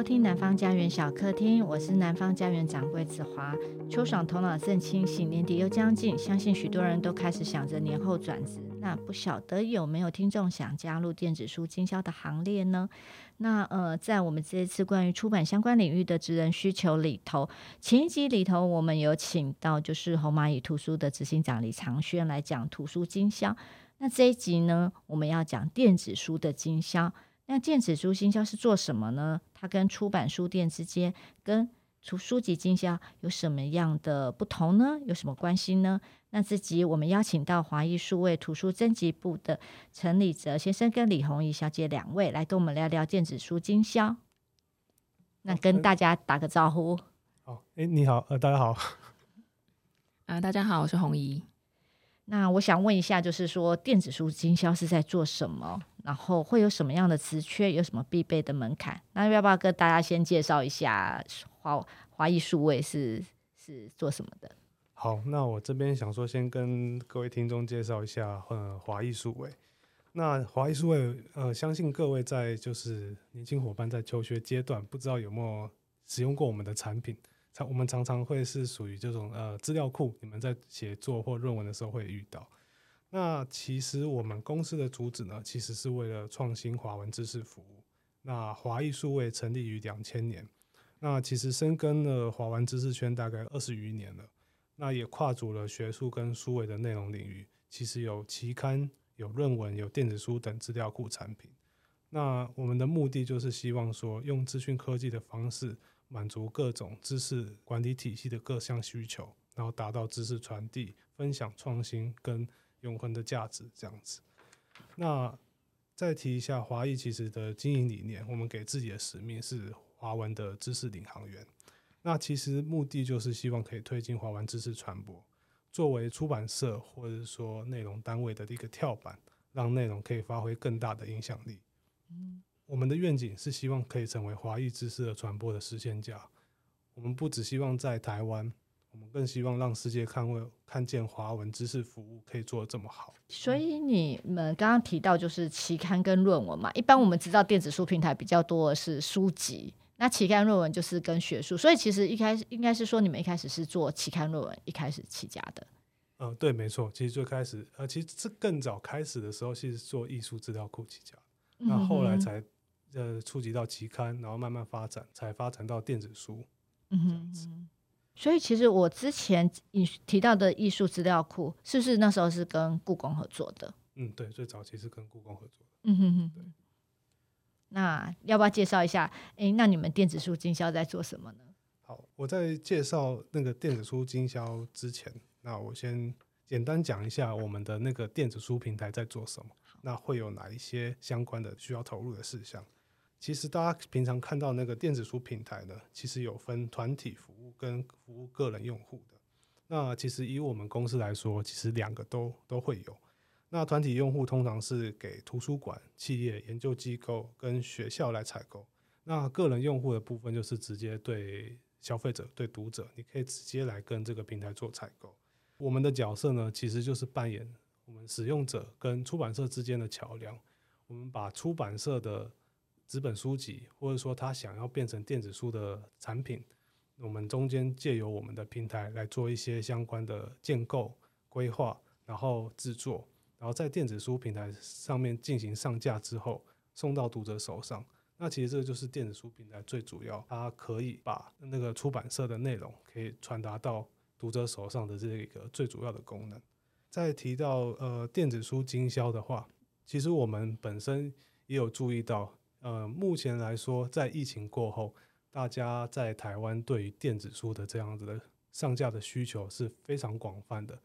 收听南方家园小客厅，我是南方家园掌柜子华。秋爽头脑正清醒，年底又将近，相信许多人都开始想着年后转职。那不晓得有没有听众想加入电子书经销的行列呢？那呃，在我们这一次关于出版相关领域的职人需求里头，前一集里头我们有请到就是红蚂蚁图书的执行长李长轩来讲图书经销。那这一集呢，我们要讲电子书的经销。那电子书经销是做什么呢？它跟出版书店之间，跟出书籍经销有什么样的不同呢？有什么关系呢？那这集我们邀请到华艺数位图书征集部的陈李哲先生跟李红怡小姐两位来跟我们聊聊电子书经销。那跟大家打个招呼。好，哎，你好，呃，大家好。啊，大家好，我是红怡。那我想问一下，就是说电子书经销是在做什么？然后会有什么样的职缺？有什么必备的门槛？那要不要跟大家先介绍一下华华艺数位是是做什么的？好，那我这边想说，先跟各位听众介绍一下，呃，华艺数位。那华艺数位，呃，相信各位在就是年轻伙伴在求学阶段，不知道有没有使用过我们的产品？常我们常常会是属于这种呃资料库，你们在写作或论文的时候会遇到。那其实我们公司的主旨呢，其实是为了创新华文知识服务。那华艺数位成立于两千年，那其实深耕了华文知识圈大概二十余年了。那也跨足了学术跟数位的内容领域，其实有期刊、有论文、有电子书等资料库产品。那我们的目的就是希望说，用资讯科技的方式。满足各种知识管理体系的各项需求，然后达到知识传递、分享、创新跟永恒的价值这样子。那再提一下华裔其实的经营理念，我们给自己的使命是华文的知识领航员。那其实目的就是希望可以推进华文知识传播，作为出版社或者说内容单位的一个跳板，让内容可以发挥更大的影响力。嗯。我们的愿景是希望可以成为华裔知识的传播的实现家。我们不只希望在台湾，我们更希望让世界看为看见华文知识服务可以做的这么好。所以你们刚刚提到就是期刊跟论文嘛，一般我们知道电子书平台比较多的是书籍，那期刊论文就是跟学术。所以其实一开始应该是说你们一开始是做期刊论文一开始起家的。嗯、呃，对，没错。其实最开始呃，其实这更早开始的时候，其实做艺术资料库起家，那后来才。呃，触及到期刊，然后慢慢发展，才发展到电子书。嗯哼，所以其实我之前你提到的艺术资料库，是不是那时候是跟故宫合作的？嗯，对，最早期是跟故宫合作的。嗯哼哼，对。那要不要介绍一下？诶，那你们电子书经销在做什么呢？好，我在介绍那个电子书经销之前，那我先简单讲一下我们的那个电子书平台在做什么。那会有哪一些相关的需要投入的事项？其实大家平常看到那个电子书平台呢，其实有分团体服务跟服务个人用户的。那其实以我们公司来说，其实两个都都会有。那团体用户通常是给图书馆、企业、研究机构跟学校来采购。那个人用户的部分就是直接对消费者、对读者，你可以直接来跟这个平台做采购。我们的角色呢，其实就是扮演我们使用者跟出版社之间的桥梁。我们把出版社的纸本书籍，或者说他想要变成电子书的产品，我们中间借由我们的平台来做一些相关的建构、规划，然后制作，然后在电子书平台上面进行上架之后，送到读者手上。那其实这就是电子书平台最主要，它可以把那个出版社的内容可以传达到读者手上的这一个最主要的功能。再提到呃电子书经销的话，其实我们本身也有注意到。呃，目前来说，在疫情过后，大家在台湾对于电子书的这样子的上架的需求是非常广泛的。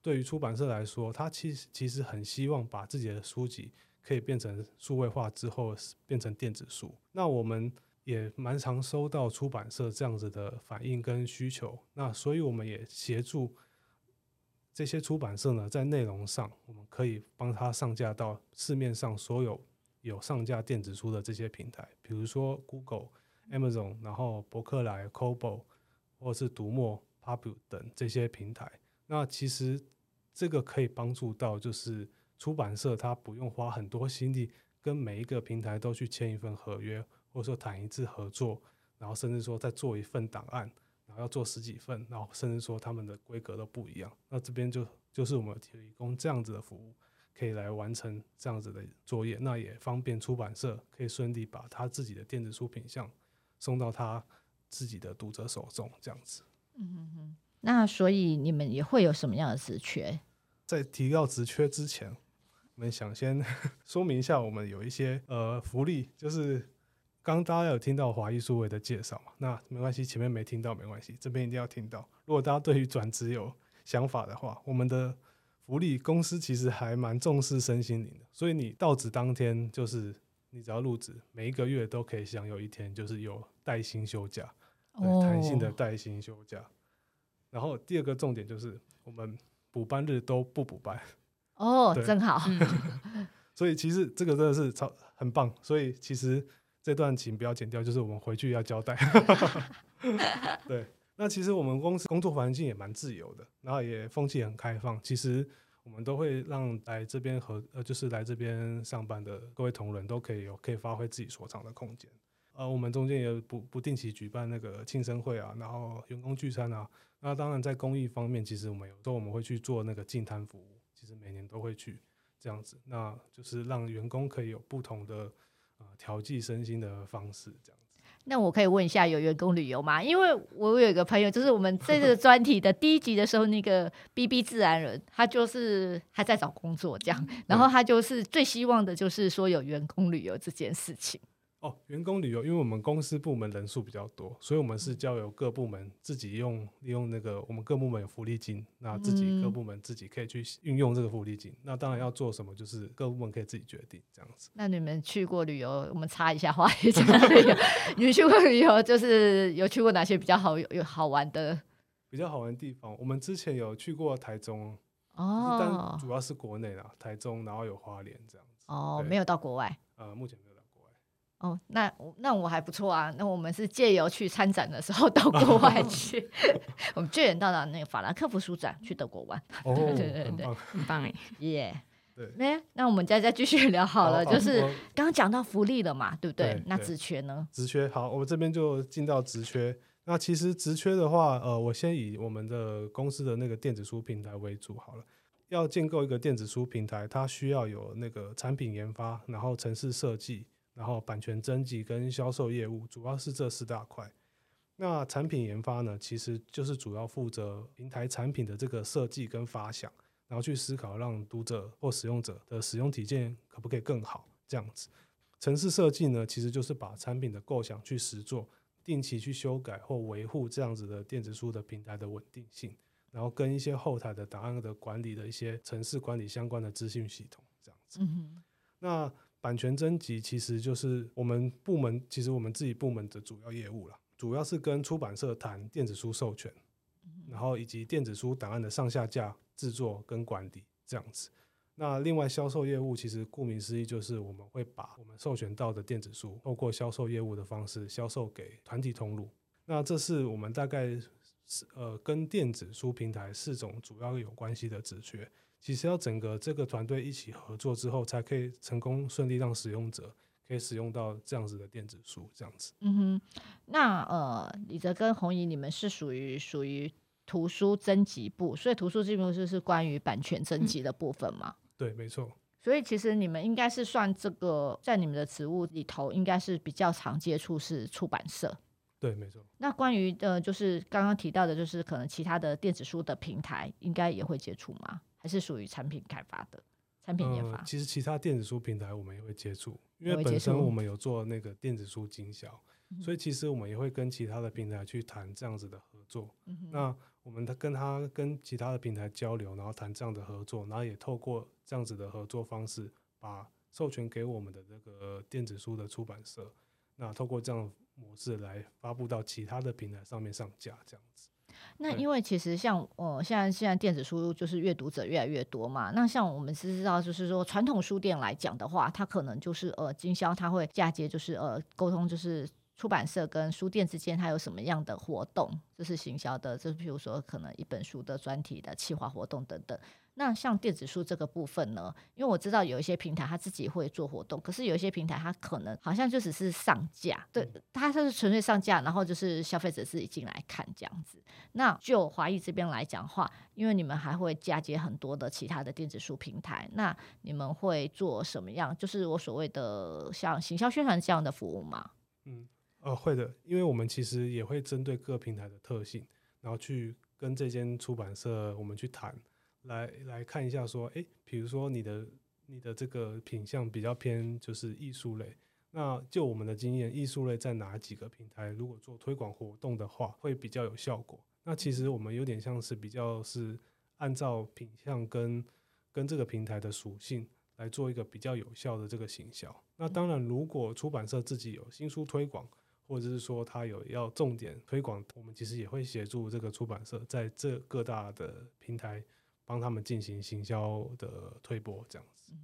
对于出版社来说，他其实其实很希望把自己的书籍可以变成数位化之后变成电子书。那我们也蛮常收到出版社这样子的反应跟需求。那所以我们也协助这些出版社呢，在内容上，我们可以帮他上架到市面上所有。有上架电子书的这些平台，比如说 Google、Amazon，然后博客来、Kobo，或是读墨、Pubu 等这些平台。那其实这个可以帮助到，就是出版社他不用花很多心力跟每一个平台都去签一份合约，或者说谈一次合作，然后甚至说再做一份档案，然后要做十几份，然后甚至说他们的规格都不一样。那这边就就是我们提供这样子的服务，可以来完成这样子的作业，那也方便出版社可以顺利把他自己的电子书品相送到他自己的读者手中，这样子。嗯哼哼。那所以你们也会有什么样的职缺？在提到职缺之前，我们想先说明一下，我们有一些呃福利，就是刚刚大家有听到华艺数位的介绍嘛？那没关系，前面没听到没关系，这边一定要听到。如果大家对于转职有想法的话，我们的福利公司其实还蛮重视身心灵的，所以你到职当天，就是你只要入职，每一个月都可以享有一天，就是有带薪休假，对，弹性的带薪休假。然后第二个重点就是，我们补班日都不补班哦，真好。所以其实这个真的是超很棒。所以其实这段请不要剪掉，就是我们回去要交代。对，那其实我们公司工作环境也蛮自由的，然后也风气很开放。其实我们都会让来这边和呃，就是来这边上班的各位同仁都可以有可以发挥自己所长的空间。呃，我们中间也不不定期举办那个庆生会啊，然后员工聚餐啊。那当然，在公益方面，其实我们有时候我们会去做那个净摊服务，其实每年都会去这样子，那就是让员工可以有不同的呃调剂身心的方式，这样。那我可以问一下，有员工旅游吗？因为我有一个朋友，就是我们这个 专题的第一集的时候，那个 BB 自然人，他就是还在找工作这样，然后他就是最希望的就是说有员工旅游这件事情。哦，员工旅游，因为我们公司部门人数比较多，所以我们是交由各部门自己用利用那个我们各部门有福利金，那自己各部门自己可以去运用这个福利金。嗯、那当然要做什么，就是各部门可以自己决定这样子。那你们去过旅游，我们插一下话一下旅游。你们去过旅游，就是有去过哪些比较好有有好玩的？比较好玩的地方，我们之前有去过台中哦，但主要是国内啦，台中，然后有花莲这样子。哦，没有到国外。呃，目前。哦，那那我还不错啊。那我们是借由去参展的时候 到国外去，我们借远到了那个法兰克福书展去德国玩。哦，对对对，很棒哎，耶。对，那那我们再再继续聊好了，就是刚刚讲到福利了嘛，对不对？那职缺呢？职缺好，我们这边就进到职缺。那其实职缺的话，呃，我先以我们的公司的那个电子书平台为主好了。要建构一个电子书平台，它需要有那个产品研发，然后城市设计。然后版权征集跟销售业务主要是这四大块。那产品研发呢，其实就是主要负责平台产品的这个设计跟发想，然后去思考让读者或使用者的使用体验可不可以更好这样子。城市设计呢，其实就是把产品的构想去实做，定期去修改或维护这样子的电子书的平台的稳定性，然后跟一些后台的档案的管理的一些城市管理相关的资讯系统这样子。嗯、那版权征集其实就是我们部门，其实我们自己部门的主要业务了，主要是跟出版社谈电子书授权，然后以及电子书档案的上下架、制作跟管理这样子。那另外销售业务其实顾名思义就是我们会把我们授权到的电子书，透过销售业务的方式销售给团体通路。那这是我们大概是呃跟电子书平台四种主要有关系的职缺。其实要整个这个团队一起合作之后，才可以成功顺利让使用者可以使用到这样子的电子书，这样子。嗯哼，那呃，李泽跟红姨，你们是属于属于图书征集部，所以图书这部分是关于版权征集的部分嘛？嗯、对，没错。所以其实你们应该是算这个，在你们的职务里头，应该是比较常接触是出版社。对，没错。那关于呃，就是刚刚提到的，就是可能其他的电子书的平台，应该也会接触吗？还是属于产品开发的产品研发。呃，其实其他电子书平台我们也会接触，因为本身我们有做那个电子书经销，所以其实我们也会跟其他的平台去谈这样子的合作。嗯、那我们跟他跟其他的平台交流，然后谈这样的合作，然后也透过这样子的合作方式，把授权给我们的这个电子书的出版社，那透过这样的模式来发布到其他的平台上面上架，这样子。那因为其实像呃，现在现在电子书就是阅读者越来越多嘛。那像我们是知道，就是说传统书店来讲的话，它可能就是呃经销，它会嫁接，就是呃沟通，就是出版社跟书店之间，它有什么样的活动？就是行销的，就比如说可能一本书的专题的企划活动等等。那像电子书这个部分呢？因为我知道有一些平台它自己会做活动，可是有一些平台它可能好像就只是上架，对，它是纯粹上架，然后就是消费者自己进来看这样子。那就华义这边来讲话，因为你们还会嫁接很多的其他的电子书平台，那你们会做什么样？就是我所谓的像行销宣传这样的服务吗？嗯，呃，会的，因为我们其实也会针对各平台的特性，然后去跟这间出版社我们去谈。来来看一下，说，诶，比如说你的你的这个品相比较偏就是艺术类，那就我们的经验，艺术类在哪几个平台如果做推广活动的话，会比较有效果。那其实我们有点像是比较是按照品相跟跟这个平台的属性来做一个比较有效的这个行销。那当然，如果出版社自己有新书推广，或者是说他有要重点推广，我们其实也会协助这个出版社在这各大的平台。帮他们进行行销的推播，这样子。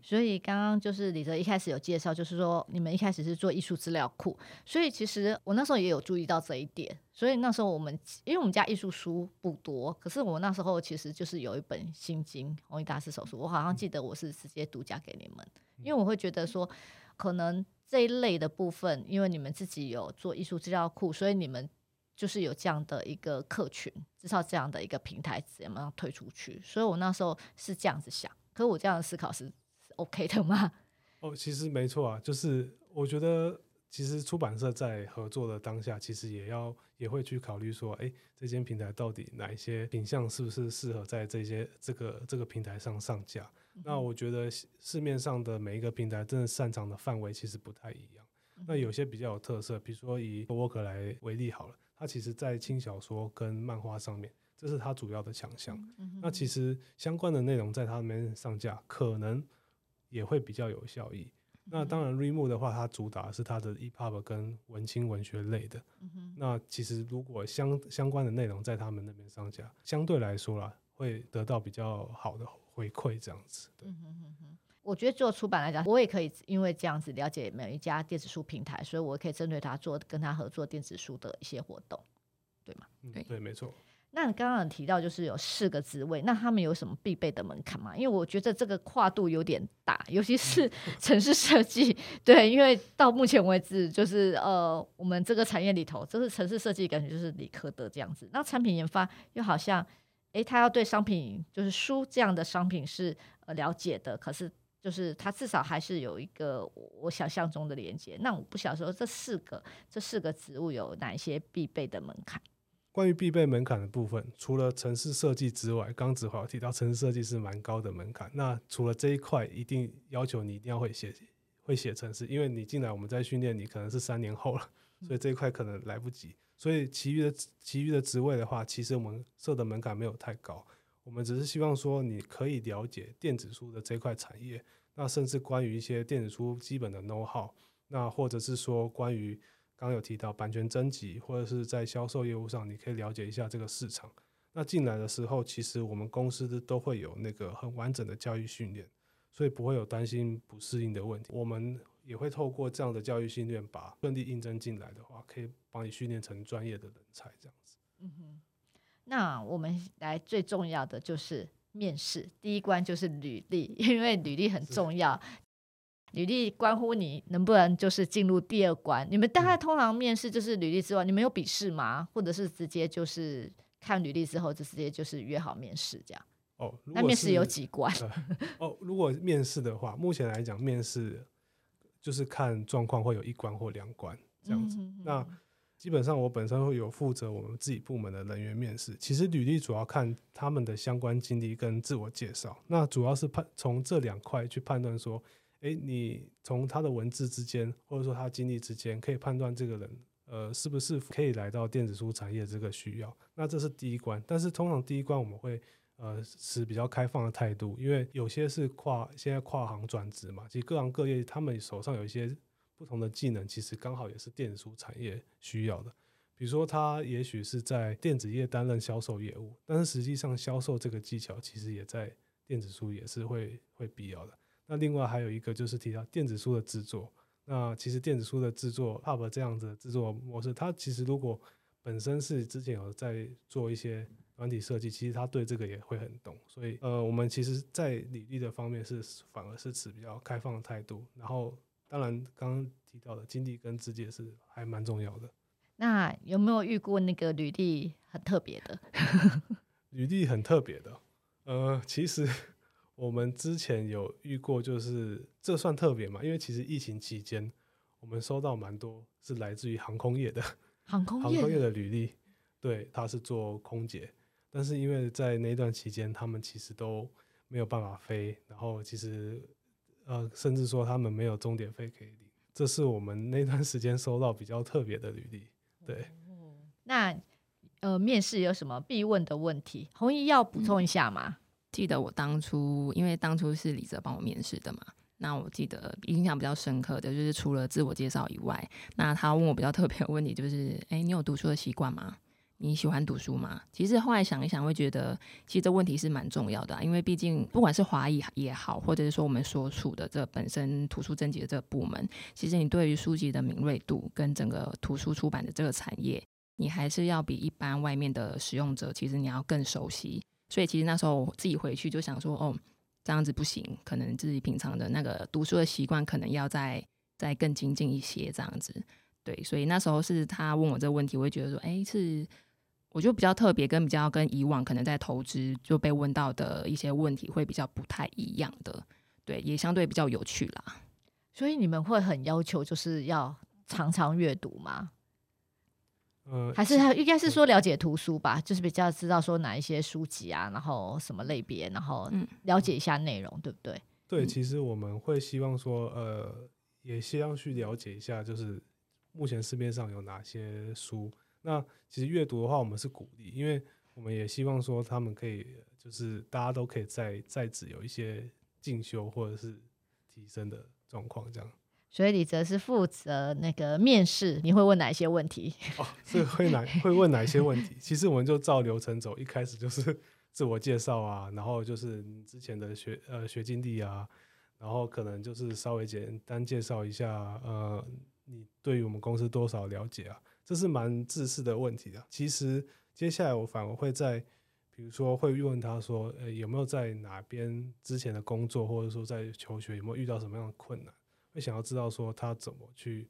所以刚刚就是李泽一开始有介绍，就是说你们一开始是做艺术资料库，所以其实我那时候也有注意到这一点。所以那时候我们，因为我们家艺术书不多，可是我那时候其实就是有一本《心经》弘一大师手书，我好像记得我是直接独家给你们，因为我会觉得说，可能这一类的部分，因为你们自己有做艺术资料库，所以你们。就是有这样的一个客群，至少这样的一个平台怎么样推出去？所以我那时候是这样子想，可我这样的思考是是 OK 的吗？哦，其实没错啊，就是我觉得其实出版社在合作的当下，其实也要也会去考虑说，哎，这间平台到底哪一些品相是不是适合在这些这个这个平台上上架？嗯、那我觉得市面上的每一个平台真的擅长的范围其实不太一样。嗯、那有些比较有特色，比如说以 Work 来为例好了。它其实，在轻小说跟漫画上面，这是它主要的强项。嗯、那其实相关的内容在它那边上架，可能也会比较有效益。那当然，Readmoo 的话，它主打是它的 EPUB 跟文青文学类的。嗯、那其实如果相相关的内容在他们那边上架，相对来说啦，会得到比较好的回馈，这样子。对。嗯哼哼哼我觉得做出版来讲，我也可以因为这样子了解每一家电子书平台，所以我可以针对他做跟他合作电子书的一些活动，对吗？对，没错。那你刚刚有提到就是有四个职位，那他们有什么必备的门槛吗？因为我觉得这个跨度有点大，尤其是 城市设计。对，因为到目前为止，就是呃，我们这个产业里头，就是城市设计感觉就是理科的这样子。那产品研发又好像，诶，他要对商品就是书这样的商品是呃了解的，可是。就是他至少还是有一个我想象中的连接。那我不晓得说这四个这四个职务有哪一些必备的门槛？关于必备门槛的部分，除了城市设计之外，刚子华提到城市设计是蛮高的门槛。那除了这一块，一定要求你一定要会写会写城市，因为你进来我们在训练你可能是三年后了，所以这一块可能来不及。所以其余的其余的职位的话，其实我们设的门槛没有太高。我们只是希望说，你可以了解电子书的这块产业，那甚至关于一些电子书基本的 know how，那或者是说关于刚刚有提到版权征集，或者是在销售业务上，你可以了解一下这个市场。那进来的时候，其实我们公司都都会有那个很完整的教育训练，所以不会有担心不适应的问题。我们也会透过这样的教育训练，把顺利应征进来的话，可以帮你训练成专业的人才，这样子。嗯哼。那我们来最重要的就是面试，第一关就是履历，因为履历很重要，履历关乎你能不能就是进入第二关。你们大概通常面试就是履历之外，你们有笔试吗？或者是直接就是看履历之后就直接就是约好面试这样？哦，那面试有几关？呃、哦，如果面试的话，目前来讲面试就是看状况，会有一关或两关这样子。嗯、哼哼那基本上我本身会有负责我们自己部门的人员面试。其实履历主要看他们的相关经历跟自我介绍，那主要是判从这两块去判断说，诶，你从他的文字之间，或者说他经历之间，可以判断这个人，呃，是不是可以来到电子书产业这个需要。那这是第一关，但是通常第一关我们会呃持比较开放的态度，因为有些是跨现在跨行转职嘛，其实各行各业他们手上有一些。不同的技能其实刚好也是电子书产业需要的，比如说他也许是在电子业担任销售业务，但是实际上销售这个技巧其实也在电子书也是会会必要的。那另外还有一个就是提到电子书的制作，那其实电子书的制作，Pub 这样子的制作模式，它其实如果本身是之前有在做一些软体设计，其实他对这个也会很懂。所以，呃，我们其实，在履历的方面是反而是持比较开放的态度。然后，当然刚刚提到的经历跟直接是还蛮重要的。那有没有遇过那个履历很特别的？履历很特别的，呃，其实。我们之前有遇过，就是这算特别嘛？因为其实疫情期间，我们收到蛮多是来自于航空业的 航空业的航空业的履历，对，他是做空姐，但是因为在那段期间，他们其实都没有办法飞，然后其实呃，甚至说他们没有终点费可以领，这是我们那段时间收到比较特别的履历。对，那呃，面试有什么必问的问题？弘仪要补充一下吗？嗯记得我当初，因为当初是李泽帮我面试的嘛，那我记得印象比较深刻的就是除了自我介绍以外，那他问我比较特别的问题就是，哎，你有读书的习惯吗？你喜欢读书吗？其实后来想一想，会觉得其实这问题是蛮重要的啊，因为毕竟不管是华裔也好，或者是说我们所处的这本身图书征集的这个部门，其实你对于书籍的敏锐度跟整个图书出版的这个产业，你还是要比一般外面的使用者，其实你要更熟悉。所以其实那时候我自己回去就想说，哦，这样子不行，可能自己平常的那个读书的习惯可能要再再更精进一些，这样子。对，所以那时候是他问我这个问题，我会觉得说，哎，是我就比较特别，跟比较跟以往可能在投资就被问到的一些问题会比较不太一样的，对，也相对比较有趣啦。所以你们会很要求就是要常常阅读吗？呃，还是他应该是说了解图书吧，就是比较知道说哪一些书籍啊，然后什么类别，然后了解一下内容，对不对？对，其实我们会希望说，呃，也希望去了解一下，就是目前市面上有哪些书。那其实阅读的话，我们是鼓励，因为我们也希望说他们可以，就是大家都可以在在职有一些进修或者是提升的状况，这样。所以李泽是负责那个面试，你会问哪一些问题？哦，是会哪会问哪些问题？其实我们就照流程走，一开始就是 自我介绍啊，然后就是之前的学呃学经历啊，然后可能就是稍微简单介绍一下呃你对于我们公司多少了解啊，这是蛮自私的问题啊。其实接下来我反而会在比如说会问他说，呃有没有在哪边之前的工作，或者说在求学有没有遇到什么样的困难？会想要知道说他怎么去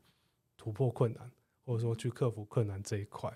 突破困难，或者说去克服困难这一块。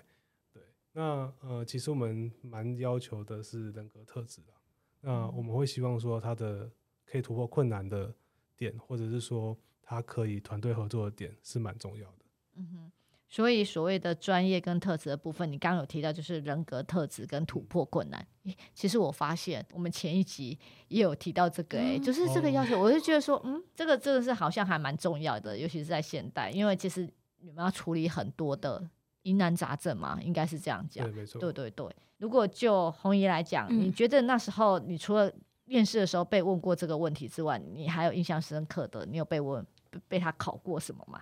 对，那呃，其实我们蛮要求的是人格特质的。那我们会希望说他的可以突破困难的点，或者是说他可以团队合作的点是蛮重要的。嗯哼。所以所谓的专业跟特质的部分，你刚刚有提到就是人格特质跟突破困难。其实我发现我们前一集也有提到这个、欸，哎、嗯，就是这个要求，我就觉得说，嗯，这个真的是好像还蛮重要的，尤其是在现代，因为其实你们要处理很多的疑难杂症嘛，应该是这样讲。对，没错。对对对。如果就红姨来讲，你觉得那时候你除了面试的时候被问过这个问题之外，你还有印象深刻的，你有被问？被他考过什么吗？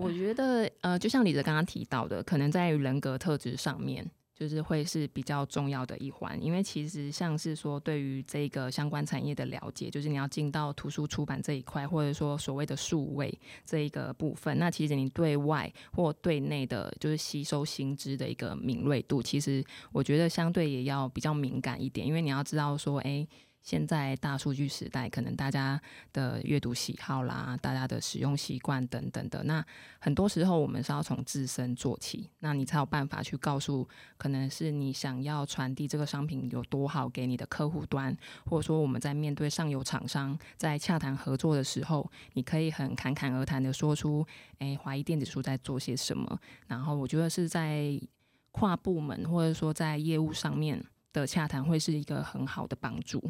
我觉得呃，就像李泽刚刚提到的，可能在于人格特质上面，就是会是比较重要的一环。因为其实像是说，对于这个相关产业的了解，就是你要进到图书出版这一块，或者说所谓的数位这一个部分，那其实你对外或对内的，就是吸收新知的一个敏锐度，其实我觉得相对也要比较敏感一点，因为你要知道说，哎。现在大数据时代，可能大家的阅读喜好啦，大家的使用习惯等等的，那很多时候我们是要从自身做起，那你才有办法去告诉，可能是你想要传递这个商品有多好给你的客户端，或者说我们在面对上游厂商在洽谈合作的时候，你可以很侃侃而谈的说出，诶，华谊电子书在做些什么，然后我觉得是在跨部门或者说在业务上面的洽谈会是一个很好的帮助。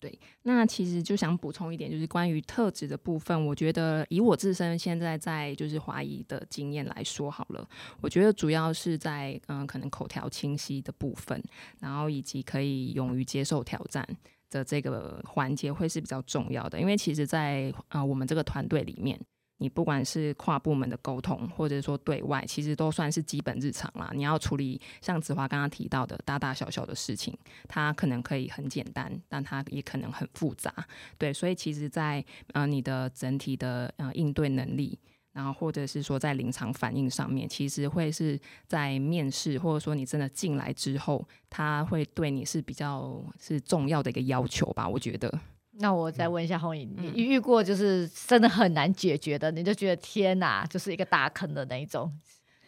对，那其实就想补充一点，就是关于特质的部分，我觉得以我自身现在在就是华谊的经验来说好了，我觉得主要是在嗯、可能口条清晰的部分，然后以及可以勇于接受挑战的这个环节会是比较重要的，因为其实在，啊我们这个团队里面。你不管是跨部门的沟通，或者说对外，其实都算是基本日常啦。你要处理像子华刚刚提到的大大小小的事情，它可能可以很简单，但它也可能很复杂。对，所以其实在，呃你的整体的呃应对能力。然后，或者是说在临场反应上面，其实会是在面试，或者说你真的进来之后，他会对你是比较是重要的一个要求吧？我觉得。那我再问一下红影，你遇过就是真的很难解决的，你就觉得天哪，就是一个大坑的那一种？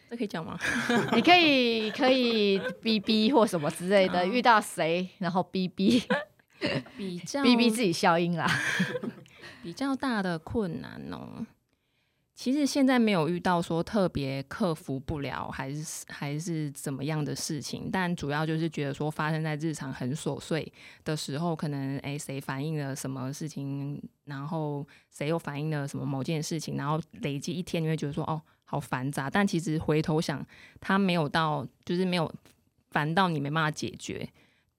这可以讲吗？你可以可以逼逼或什么之类的，遇到谁然后逼逼，比较逼逼自己消音啦，比较大的困难哦。其实现在没有遇到说特别克服不了，还是还是怎么样的事情，但主要就是觉得说发生在日常很琐碎的时候，可能诶谁反映了什么事情，然后谁又反映了什么某件事情，然后累积一天你会觉得说哦好繁杂，但其实回头想，他没有到就是没有烦到你没办法解决。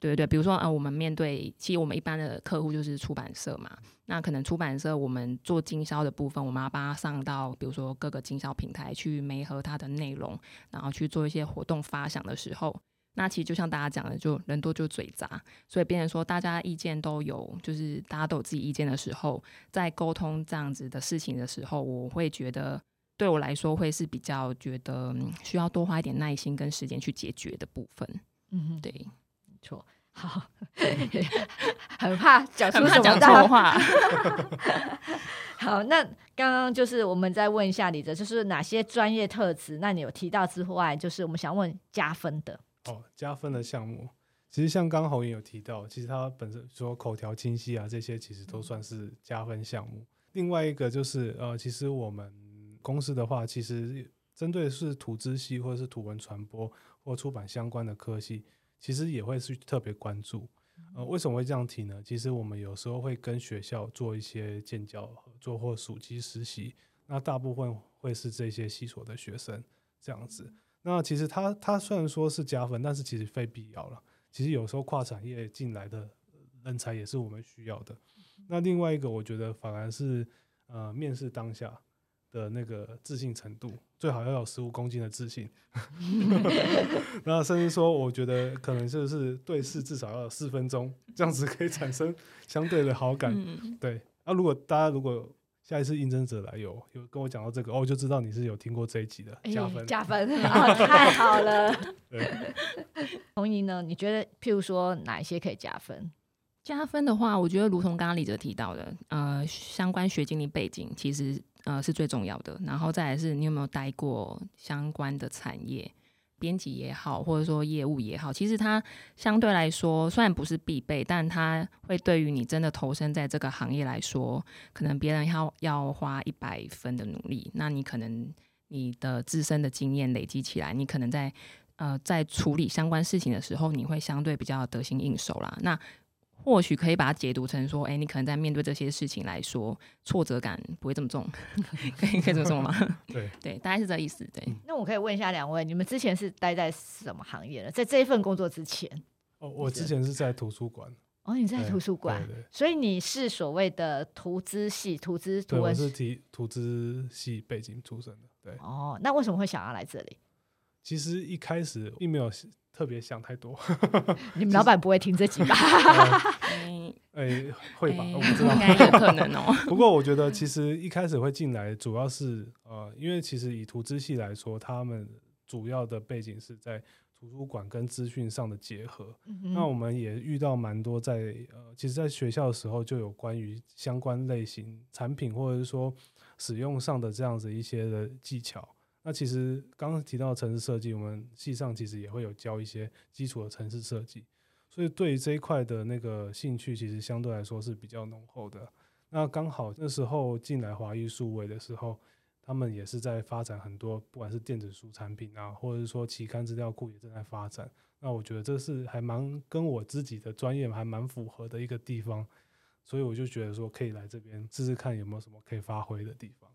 对对，比如说啊，我们面对其实我们一般的客户就是出版社嘛，那可能出版社我们做经销的部分，我们要帮他上到比如说各个经销平台去媒合它的内容，然后去做一些活动发想的时候，那其实就像大家讲的，就人多就嘴杂，所以变成说大家意见都有，就是大家都有自己意见的时候，在沟通这样子的事情的时候，我会觉得对我来说会是比较觉得需要多花一点耐心跟时间去解决的部分。嗯，对。错，好，很怕讲出什么错话。好，那刚刚就是我们再问一下你的，就是哪些专业特质？那你有提到之外，就是我们想问加分的。哦，加分的项目，其实像刚红也有提到，其实他本身说口条清晰啊，这些其实都算是加分项目。另外一个就是呃，其实我们公司的话，其实针对是图资系或者是图文传播或出版相关的科系。其实也会是特别关注，呃，为什么会这样提呢？其实我们有时候会跟学校做一些建教合作或暑期实习，那大部分会是这些系所的学生这样子。那其实他他虽然说是加分，但是其实非必要了。其实有时候跨产业进来的人才也是我们需要的。那另外一个，我觉得反而是呃，面试当下。的那个自信程度，最好要有十五公斤的自信。那甚至说，我觉得可能就是对视至少要有四分钟，这样子可以产生相对的好感。对，那、啊、如果大家如果下一次应征者来有有跟我讲到这个，哦，我就知道你是有听过这一集的，加分、欸、加分，哦，太好了。对，红姨呢？你觉得譬如说哪一些可以加分？加分的话，我觉得如同刚刚李哲提到的，呃，相关学经历背景其实呃是最重要的。然后再来是你有没有待过相关的产业，编辑也好，或者说业务也好，其实它相对来说虽然不是必备，但它会对于你真的投身在这个行业来说，可能别人要要花一百分的努力，那你可能你的自身的经验累积起来，你可能在呃在处理相关事情的时候，你会相对比较得心应手啦。那或许可以把它解读成说，哎、欸，你可能在面对这些事情来说，挫折感不会这么重，可以可以这么说吗？对对，大概是这意思。对，那我可以问一下两位，你们之前是待在什么行业呢？在这一份工作之前？哦，我之前是在图书馆。哦，你在图书馆，所以你是所谓的图资系、图资图文，是提图资系背景出身的。对。哦，那为什么会想要来这里？其实一开始并没有。特别想太多，你们老板不会听这集吧？哎、欸，会吧？欸、我不知道，应该有可能哦。不过我觉得，其实一开始会进来，主要是呃，因为其实以图资系来说，他们主要的背景是在图书馆跟资讯上的结合。嗯、那我们也遇到蛮多在呃，其实，在学校的时候就有关于相关类型产品或者是说使用上的这样子一些的技巧。那其实刚刚提到城市设计，我们系上其实也会有教一些基础的城市设计，所以对于这一块的那个兴趣，其实相对来说是比较浓厚的。那刚好那时候进来华艺数位的时候，他们也是在发展很多，不管是电子书产品啊，或者是说期刊资料库也正在发展。那我觉得这是还蛮跟我自己的专业还蛮符合的一个地方，所以我就觉得说可以来这边试试看有没有什么可以发挥的地方。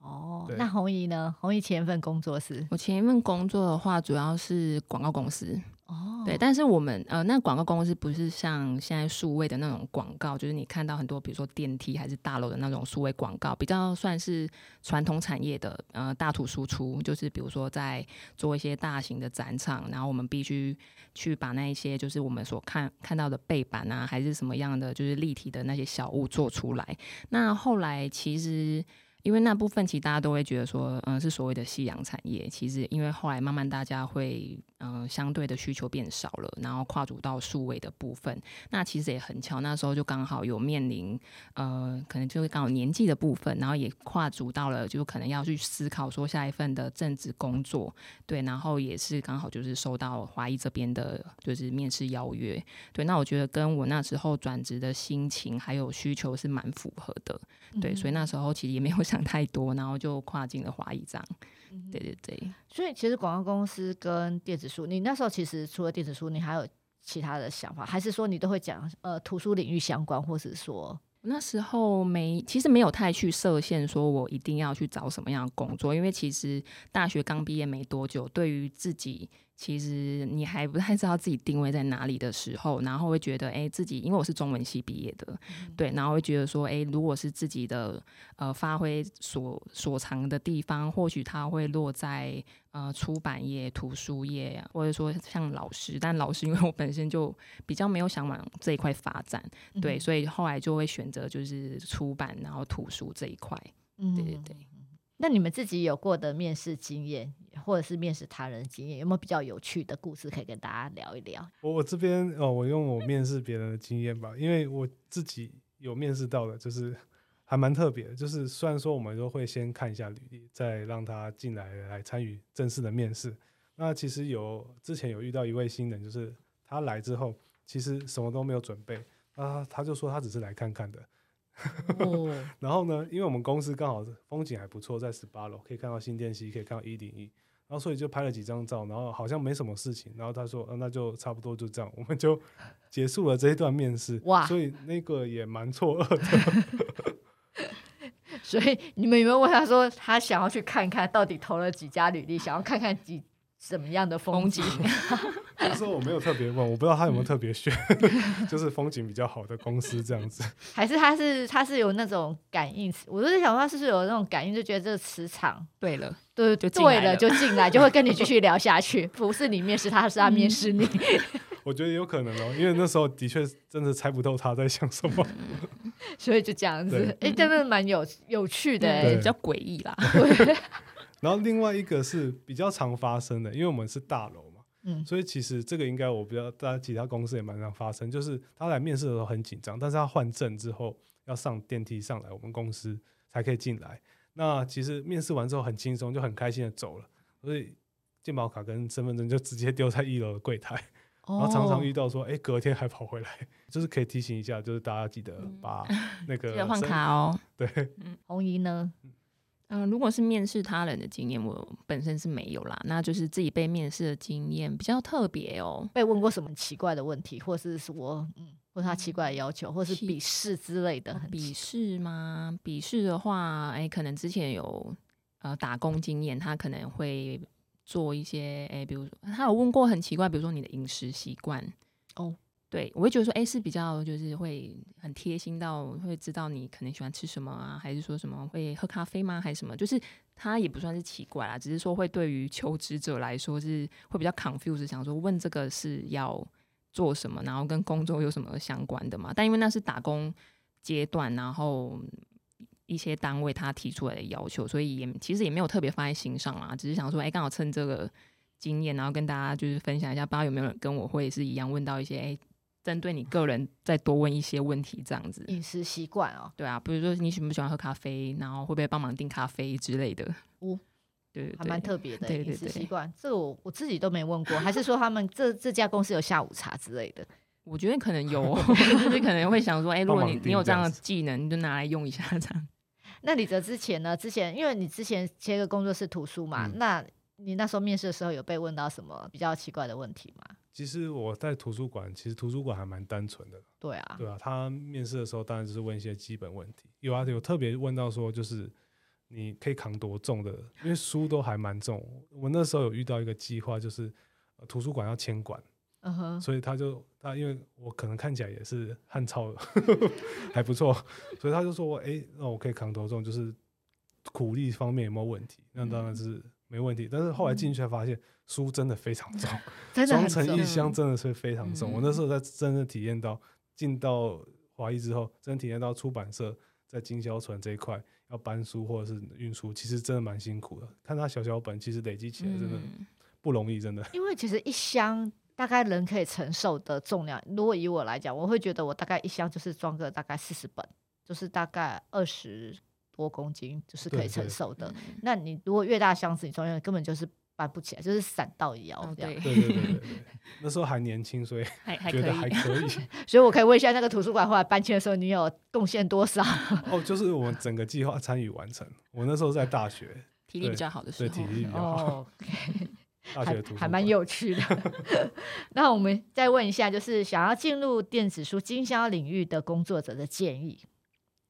哦，那红姨呢？红姨前一份工作是？我前一份工作的话，主要是广告公司。哦，哦，对，但是我们呃，那广告公司不是像现在数位的那种广告，就是你看到很多，比如说电梯还是大楼的那种数位广告，比较算是传统产业的呃大图输出，就是比如说在做一些大型的展场，然后我们必须去把那一些就是我们所看看到的背板啊，还是什么样的，就是立体的那些小物做出来。那后来其实。因为那部分其实大家都会觉得说，嗯，是所谓的夕阳产业。其实因为后来慢慢大家会，嗯，相对的需求变少了，然后跨足到数位的部分。那其实也很巧，那时候就刚好有面临，呃，可能就是刚好年纪的部分，然后也跨足到了，就可能要去思考说下一份的正职工作。对，然后也是刚好就是收到华裔这边的，就是面试邀约。对，那我觉得跟我那时候转职的心情还有需求是蛮符合的。对，所以那时候其实也没有想太多，然后就跨进了华裔这样。对对对。所以其实广告公司跟电子书，你那时候其实除了电子书，你还有其他的想法，还是说你都会讲呃图书领域相关，或是说那时候没，其实没有太去设限，说我一定要去找什么样的工作，因为其实大学刚毕业没多久，对于自己。其实你还不太知道自己定位在哪里的时候，然后会觉得，哎，自己因为我是中文系毕业的，嗯、对，然后会觉得说，哎，如果是自己的呃发挥所所长的地方，或许它会落在呃出版业、图书业，或者说像老师。但老师因为我本身就比较没有想往这一块发展，嗯、对，所以后来就会选择就是出版，然后图书这一块。嗯，对对对。那你们自己有过的面试经验，或者是面试他人经验，有没有比较有趣的故事可以跟大家聊一聊？我我这边哦，我用我面试别人的经验吧，因为我自己有面试到的，就是还蛮特别的。就是虽然说我们都会先看一下履历，再让他进来来参与正式的面试。那其实有之前有遇到一位新人，就是他来之后，其实什么都没有准备，啊，他就说他只是来看看的。哦、然后呢，因为我们公司刚好风景还不错，在十八楼可以看到新店溪，可以看到一零一，然后所以就拍了几张照，然后好像没什么事情，然后他说，呃、那就差不多就这样，我们就结束了这一段面试。哇，所以那个也蛮错愕的。所以你们有没有问他说，他想要去看看到底投了几家履历，想要看看几什么样的风景？就是说我没有特别问，我不知道他有没有特别选，嗯、就是风景比较好的公司这样子。还是他是他是有那种感应，我都在想他是不是有那种感应，就觉得这个磁场对了，对就对了就进来，就会跟你继续聊下去。不是你面试他，是他面试你。我觉得有可能哦，因为那时候的确真的猜不透他在想什么，所以就这样子。哎，真的蛮有有趣的，比较诡异啦。然后另外一个是比较常发生的，因为我们是大楼嘛。嗯，所以其实这个应该我不知道，大家其他公司也蛮常发生，就是他来面试的时候很紧张，但是他换证之后要上电梯上来我们公司才可以进来。那其实面试完之后很轻松，就很开心的走了，所以健保卡跟身份证就直接丢在一楼的柜台，然后常常遇到说，哎，隔天还跑回来，就是可以提醒一下，就是大家记得把那个 记得换卡哦。对，嗯，红姨呢？嗯、呃，如果是面试他人的经验，我本身是没有啦。那就是自己被面试的经验比较特别哦。被问过什么奇怪的问题，或是说，嗯，或是他奇怪的要求，或是笔试之类的。笔试吗？笔试的话，哎、欸，可能之前有呃打工经验，他可能会做一些，哎、欸，比如说他有问过很奇怪，比如说你的饮食习惯哦。对，我会觉得说，哎，是比较就是会很贴心到会知道你可能喜欢吃什么啊，还是说什么会喝咖啡吗，还是什么？就是他也不算是奇怪啦，只是说会对于求职者来说是会比较 confuse，想说问这个是要做什么，然后跟工作有什么相关的嘛？但因为那是打工阶段，然后一些单位他提出来的要求，所以也其实也没有特别放在心上啦，只是想说，哎，刚好趁这个经验，然后跟大家就是分享一下，不知道有没有人跟我会是一样问到一些哎。针对你个人再多问一些问题，这样子饮食习惯哦，对啊，比如说你喜不喜欢喝咖啡，然后会不会帮忙订咖啡之类的，哦，对，还蛮特别的饮食习惯。对对对，这个我我自己都没问过，还是说他们这这家公司有下午茶之类的？我觉得可能有，就是可能会想说，哎、欸，如果你你有这样的技能，你就拿来用一下这样。那李泽之前呢？之前因为你之前接个工作室图书嘛，嗯、那你那时候面试的时候有被问到什么比较奇怪的问题吗？其实我在图书馆，其实图书馆还蛮单纯的。对啊，对啊。他面试的时候，当然就是问一些基本问题。有啊，有特别问到说，就是你可以扛多重的，因为书都还蛮重。我那时候有遇到一个计划，就是图书馆要迁馆，，uh huh. 所以他就他因为我可能看起来也是汉超的，还不错，所以他就说，哎、欸，那我可以扛多重，就是苦力方面有没有问题？那当然是没问题。但是后来进去才发现，书真的非常重，装成一箱真的是非常重。我那时候在真正体验到进到华裔之后，真的体验到出版社在经销存这一块。要搬书或者是运输，其实真的蛮辛苦的。看他小小本，其实累积起来真的不容易，真的。因为其实一箱大概人可以承受的重量，如果以我来讲，我会觉得我大概一箱就是装个大概四十本，就是大概二十多公斤，就是可以承受的。那你如果越大箱子，你装的根本就是。搬不起来，就是散到腰这样。对对对对，那时候还年轻，所以觉得还可以。所以我可以问一下，那个图书馆后来搬迁的时候，你有贡献多少？哦，就是我们整个计划参与完成。我那时候在大学，体力比较好的时候，对体力比较好。大学图书还蛮有趣的。那我们再问一下，就是想要进入电子书经销领域的工作者的建议。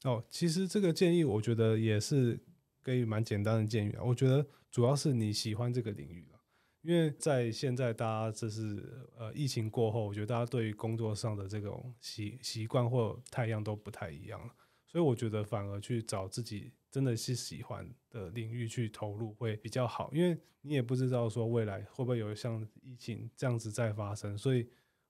哦，其实这个建议，我觉得也是给予蛮简单的建议啊。我觉得。主要是你喜欢这个领域了，因为在现在大家这是呃疫情过后，我觉得大家对于工作上的这种习习惯或态样都不太一样了，所以我觉得反而去找自己真的是喜欢的领域去投入会比较好，因为你也不知道说未来会不会有像疫情这样子再发生，所以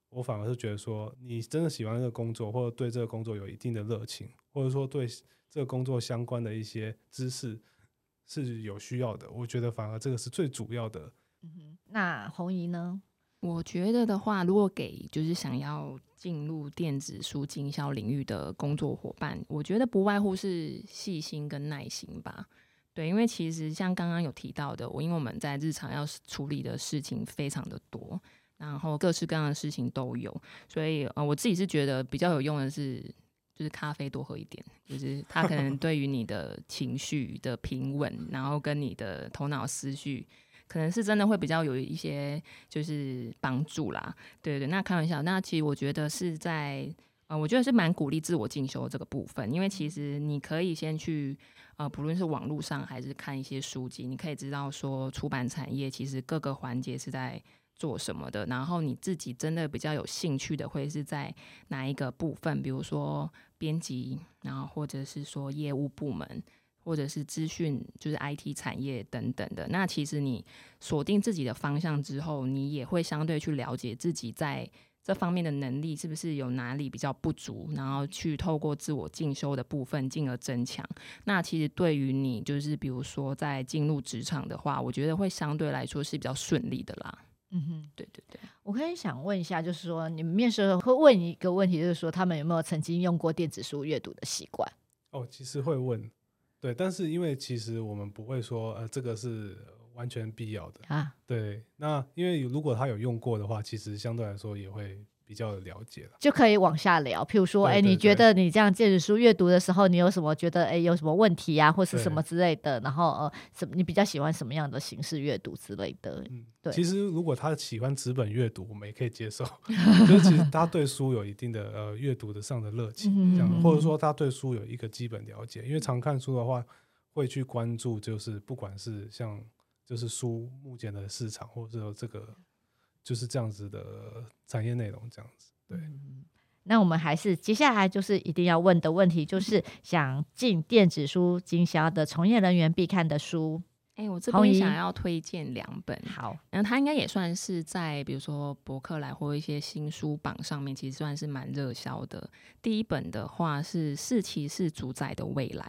我反而是觉得说你真的喜欢这个工作，或者对这个工作有一定的热情，或者说对这个工作相关的一些知识。是有需要的，我觉得反而这个是最主要的。嗯哼，那红姨呢？我觉得的话，如果给就是想要进入电子书经销领域的工作伙伴，我觉得不外乎是细心跟耐心吧。对，因为其实像刚刚有提到的，我因为我们在日常要处理的事情非常的多，然后各式各样的事情都有，所以呃，我自己是觉得比较有用的是。就是咖啡多喝一点，就是它可能对于你的情绪的平稳，然后跟你的头脑思绪，可能是真的会比较有一些就是帮助啦。对对，那开玩笑，那其实我觉得是在呃，我觉得是蛮鼓励自我进修这个部分，因为其实你可以先去呃，不论是网络上还是看一些书籍，你可以知道说出版产业其实各个环节是在。做什么的？然后你自己真的比较有兴趣的，会是在哪一个部分？比如说编辑，然后或者是说业务部门，或者是资讯，就是 IT 产业等等的。那其实你锁定自己的方向之后，你也会相对去了解自己在这方面的能力是不是有哪里比较不足，然后去透过自我进修的部分进而增强。那其实对于你，就是比如说在进入职场的话，我觉得会相对来说是比较顺利的啦。嗯哼，对对对，我可以想问一下，就是说你们面试会问一个问题，就是说他们有没有曾经用过电子书阅读的习惯？哦，其实会问，对，但是因为其实我们不会说，呃，这个是完全必要的啊。对，那因为如果他有用过的话，其实相对来说也会。比较了解了，就可以往下聊。譬如说，哎、欸，你觉得你这样借着书阅读的时候，你有什么觉得哎、欸、有什么问题啊，或是什么之类的？然后呃，什么你比较喜欢什么样的形式阅读之类的？嗯，对。其实如果他喜欢纸本阅读，我们也可以接受。就是其实他对书有一定的呃阅读的上的热情，这样，或者说他对书有一个基本了解。因为常看书的话，会去关注，就是不管是像就是书目前的市场，或者说这个。就是这样子的产业内容，这样子对、嗯。那我们还是接下来就是一定要问的问题，就是想进电子书经销的从业人员必看的书。哎、欸，我这边想要推荐两本。好，然后它应该也算是在比如说博客来或一些新书榜上面，其实算是蛮热销的。第一本的话是《是骑士主宰的未来》。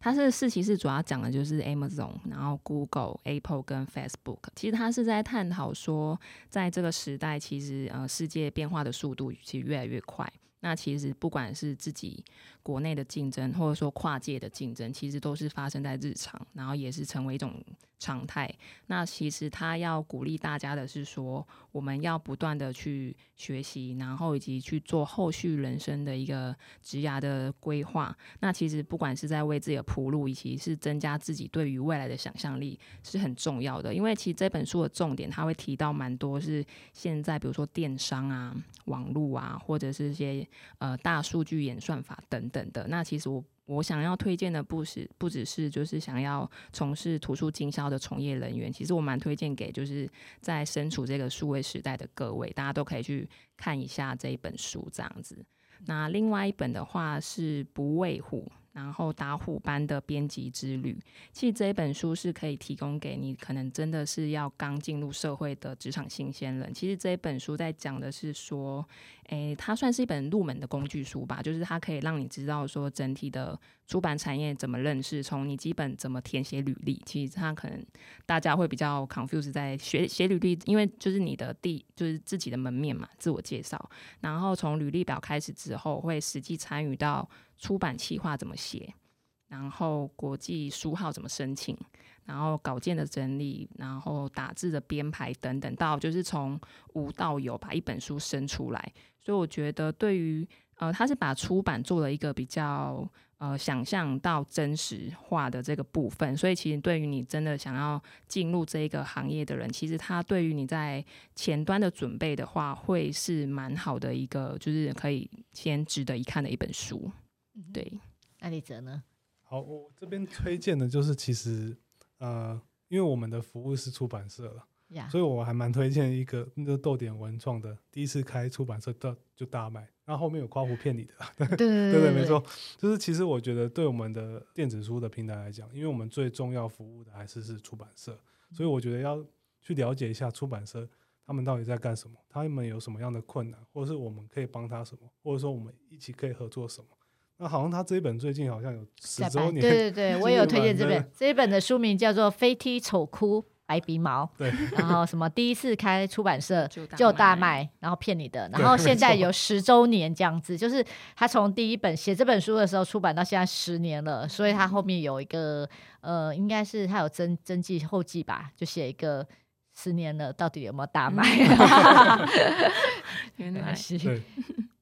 它是四骑士，主要讲的就是 Amazon，然后 Google、Apple 跟 Facebook。其实它是在探讨说，在这个时代，其实呃世界变化的速度其实越来越快。那其实不管是自己国内的竞争，或者说跨界的竞争，其实都是发生在日常，然后也是成为一种常态。那其实他要鼓励大家的是说，我们要不断的去学习，然后以及去做后续人生的一个职涯的规划。那其实不管是在为自己的铺路，以及是增加自己对于未来的想象力，是很重要的。因为其实这本书的重点，他会提到蛮多是现在，比如说电商啊、网络啊，或者是一些呃大数据演算法等等的。那其实我。我想要推荐的不是不只是就是想要从事图书经销的从业人员，其实我蛮推荐给就是在身处这个数位时代的各位，大家都可以去看一下这一本书这样子。那另外一本的话是不畏虎。然后打虎班的编辑之旅，其实这一本书是可以提供给你，可能真的是要刚进入社会的职场新鲜人。其实这一本书在讲的是说，诶，它算是一本入门的工具书吧，就是它可以让你知道说整体的出版产业怎么认识，从你基本怎么填写履历。其实它可能大家会比较 confuse 在学写履历，因为就是你的第就是自己的门面嘛，自我介绍，然后从履历表开始之后，会实际参与到。出版企划怎么写，然后国际书号怎么申请，然后稿件的整理，然后打字的编排等等，到就是从无到有把一本书生出来。所以我觉得，对于呃，他是把出版做了一个比较呃想象到真实化的这个部分。所以其实对于你真的想要进入这一个行业的人，其实他对于你在前端的准备的话，会是蛮好的一个，就是可以先值得一看的一本书。对，那李泽呢？好，我这边推荐的就是，其实呃，因为我们的服务是出版社了，Yeah. 所以我还蛮推荐一个那个逗点文创的，第一次开出版社到就大卖，然后后面有夸胡骗你的，对 对对，对对，没错，就是其实我觉得对我们的电子书的平台来讲，因为我们最重要服务的还是是出版社，所以我觉得要去了解一下出版社他们到底在干什么，他们有什么样的困难，或者是我们可以帮他什么，或者说我们一起可以合作什么。那好像他这一本最近好像有十周年，对对对，我也有推荐这本。这一本的书名叫做《飞踢丑哭白鼻毛》，对。然后什么第一次开出版社就大卖，然后骗你的。然后现在有十周年这样子，就是他从第一本写这本书的时候出版到现在十年了，所以他后面有一个呃，应该是他有增增记后记吧，就写一个十年了到底有没有大卖？原来是。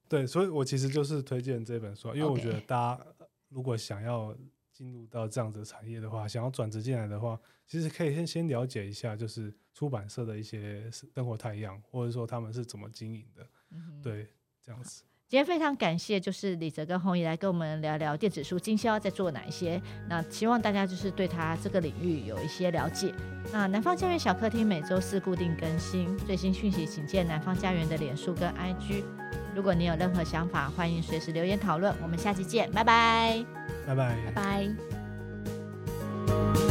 对，所以我其实就是推荐这本书，因为我觉得大家如果想要进入到这样子的产业的话，想要转职进来的话，其实可以先先了解一下，就是出版社的一些生活太阳，或者说他们是怎么经营的，嗯、对，这样子。今天非常感谢，就是李泽跟红姨来跟我们聊聊电子书经销在做哪一些。那希望大家就是对他这个领域有一些了解。那南方家园小客厅每周四固定更新最新讯息，请见南方家园的脸书跟 IG。如果你有任何想法欢迎随时留言讨论。我们下期见拜拜。拜拜。拜拜。